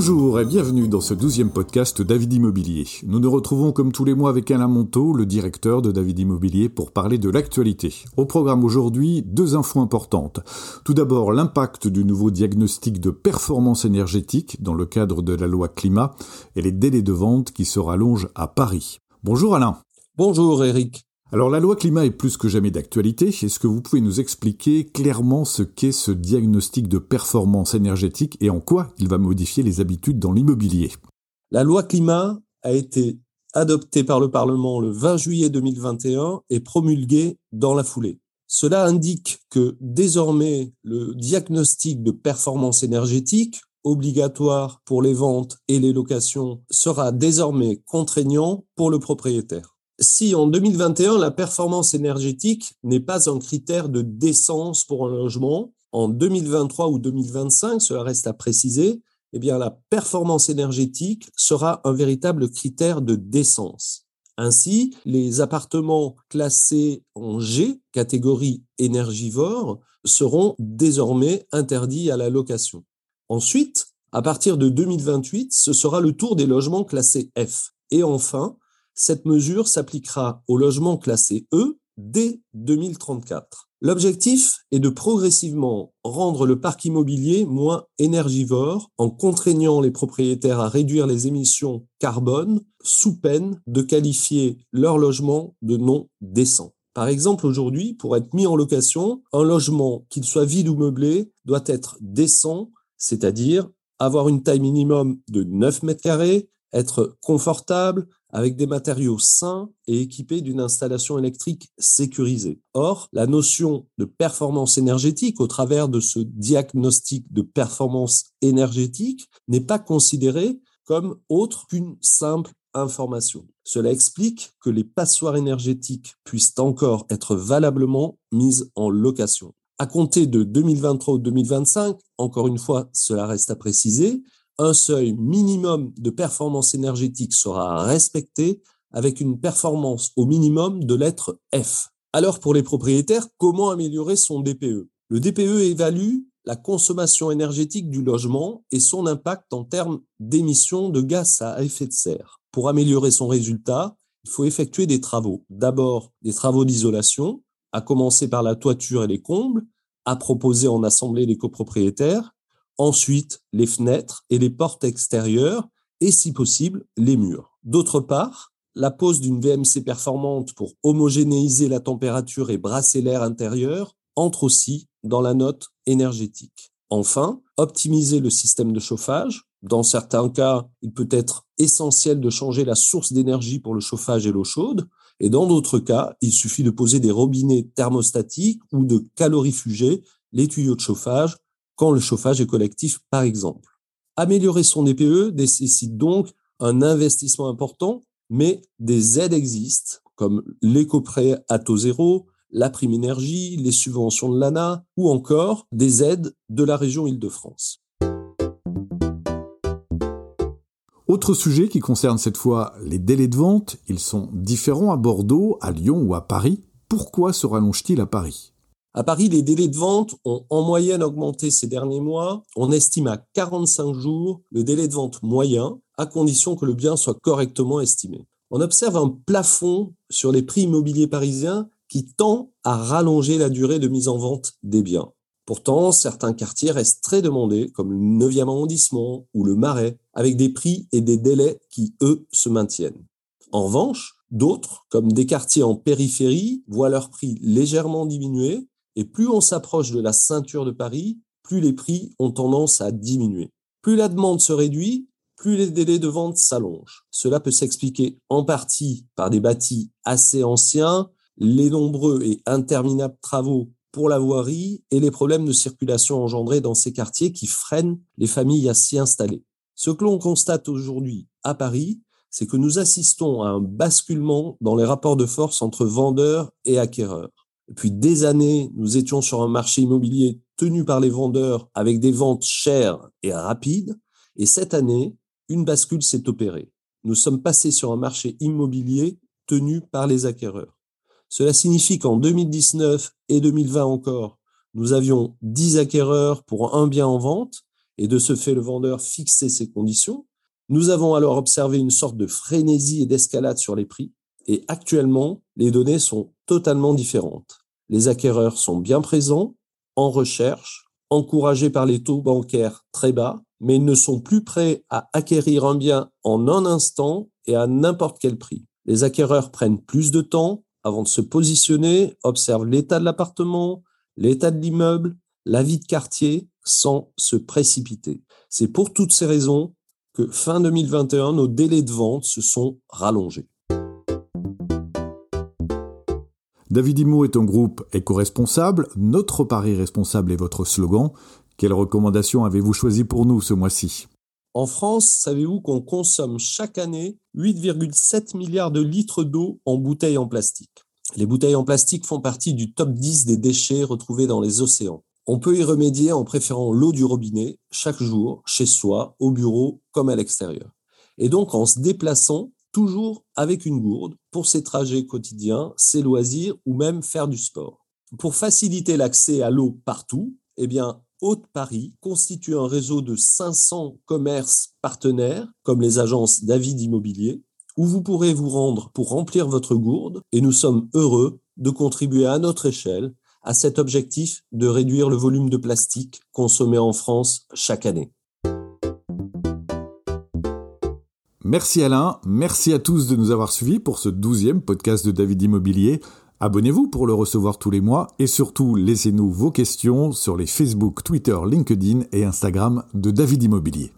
Bonjour et bienvenue dans ce douzième podcast David Immobilier. Nous nous retrouvons comme tous les mois avec Alain Monteau, le directeur de David Immobilier, pour parler de l'actualité. Au programme aujourd'hui, deux infos importantes. Tout d'abord, l'impact du nouveau diagnostic de performance énergétique dans le cadre de la loi climat et les délais de vente qui se rallongent à Paris. Bonjour Alain. Bonjour Eric. Alors la loi climat est plus que jamais d'actualité. Est-ce que vous pouvez nous expliquer clairement ce qu'est ce diagnostic de performance énergétique et en quoi il va modifier les habitudes dans l'immobilier? La loi climat a été adoptée par le Parlement le 20 juillet 2021 et promulguée dans la foulée. Cela indique que désormais le diagnostic de performance énergétique obligatoire pour les ventes et les locations sera désormais contraignant pour le propriétaire si en 2021, la performance énergétique n'est pas un critère de décence pour un logement, en 2023 ou 2025, cela reste à préciser, eh bien, la performance énergétique sera un véritable critère de décence. Ainsi, les appartements classés en G, catégorie énergivore, seront désormais interdits à la location. Ensuite, à partir de 2028, ce sera le tour des logements classés F. Et enfin, cette mesure s'appliquera aux logements classés E dès 2034. L'objectif est de progressivement rendre le parc immobilier moins énergivore en contraignant les propriétaires à réduire les émissions carbone sous peine de qualifier leur logement de non décent. Par exemple, aujourd'hui, pour être mis en location, un logement, qu'il soit vide ou meublé, doit être décent, c'est-à-dire avoir une taille minimum de 9 mètres carrés, être confortable, avec des matériaux sains et équipés d'une installation électrique sécurisée. Or, la notion de performance énergétique au travers de ce diagnostic de performance énergétique n'est pas considérée comme autre qu'une simple information. Cela explique que les passoires énergétiques puissent encore être valablement mises en location. À compter de 2023 ou 2025, encore une fois, cela reste à préciser, un seuil minimum de performance énergétique sera respecté avec une performance au minimum de lettre F. Alors pour les propriétaires, comment améliorer son DPE Le DPE évalue la consommation énergétique du logement et son impact en termes d'émissions de gaz à effet de serre. Pour améliorer son résultat, il faut effectuer des travaux. D'abord, des travaux d'isolation, à commencer par la toiture et les combles, à proposer en assemblée les copropriétaires, ensuite les fenêtres et les portes extérieures et si possible les murs. D'autre part, la pose d'une VMC performante pour homogénéiser la température et brasser l'air intérieur entre aussi dans la note énergétique. Enfin, optimiser le système de chauffage. Dans certains cas, il peut être essentiel de changer la source d'énergie pour le chauffage et l'eau chaude. Et dans d'autres cas, il suffit de poser des robinets thermostatiques ou de calorifuger les tuyaux de chauffage quand le chauffage est collectif, par exemple. Améliorer son DPE nécessite donc un investissement important, mais des aides existent, comme l'éco-prêt à taux zéro, la prime énergie, les subventions de l'ANA ou encore des aides de la région Île-de-France. Autre sujet qui concerne cette fois les délais de vente, ils sont différents à Bordeaux, à Lyon ou à Paris. Pourquoi se rallonge-t-il à Paris? À Paris, les délais de vente ont en moyenne augmenté ces derniers mois. On estime à 45 jours le délai de vente moyen, à condition que le bien soit correctement estimé. On observe un plafond sur les prix immobiliers parisiens qui tend à rallonger la durée de mise en vente des biens. Pourtant, certains quartiers restent très demandés, comme le 9e arrondissement ou le Marais, avec des prix et des délais qui, eux, se maintiennent. En revanche, d'autres, comme des quartiers en périphérie, voient leur prix légèrement diminuer et plus on s'approche de la ceinture de Paris, plus les prix ont tendance à diminuer. Plus la demande se réduit, plus les délais de vente s'allongent. Cela peut s'expliquer en partie par des bâtis assez anciens, les nombreux et interminables travaux pour la voirie et les problèmes de circulation engendrés dans ces quartiers qui freinent les familles à s'y installer. Ce que l'on constate aujourd'hui à Paris, c'est que nous assistons à un basculement dans les rapports de force entre vendeurs et acquéreurs. Depuis des années, nous étions sur un marché immobilier tenu par les vendeurs avec des ventes chères et rapides. Et cette année, une bascule s'est opérée. Nous sommes passés sur un marché immobilier tenu par les acquéreurs. Cela signifie qu'en 2019 et 2020 encore, nous avions 10 acquéreurs pour un bien en vente et de ce fait le vendeur fixait ses conditions. Nous avons alors observé une sorte de frénésie et d'escalade sur les prix et actuellement les données sont totalement différentes. Les acquéreurs sont bien présents, en recherche, encouragés par les taux bancaires très bas, mais ils ne sont plus prêts à acquérir un bien en un instant et à n'importe quel prix. Les acquéreurs prennent plus de temps avant de se positionner, observent l'état de l'appartement, l'état de l'immeuble, la vie de quartier, sans se précipiter. C'est pour toutes ces raisons que fin 2021, nos délais de vente se sont rallongés. David Imo est un groupe éco-responsable. Notre pari responsable est votre slogan. Quelles recommandations avez-vous choisi pour nous ce mois-ci? En France, savez-vous qu'on consomme chaque année 8,7 milliards de litres d'eau en bouteilles en plastique? Les bouteilles en plastique font partie du top 10 des déchets retrouvés dans les océans. On peut y remédier en préférant l'eau du robinet chaque jour, chez soi, au bureau comme à l'extérieur. Et donc en se déplaçant toujours avec une gourde pour ses trajets quotidiens, ses loisirs ou même faire du sport. Pour faciliter l'accès à l'eau partout, eh bien, Haute-Paris constitue un réseau de 500 commerces partenaires, comme les agences David Immobilier, où vous pourrez vous rendre pour remplir votre gourde, et nous sommes heureux de contribuer à notre échelle à cet objectif de réduire le volume de plastique consommé en France chaque année. Merci Alain, merci à tous de nous avoir suivis pour ce douzième podcast de David Immobilier. Abonnez-vous pour le recevoir tous les mois et surtout laissez-nous vos questions sur les Facebook, Twitter, LinkedIn et Instagram de David Immobilier.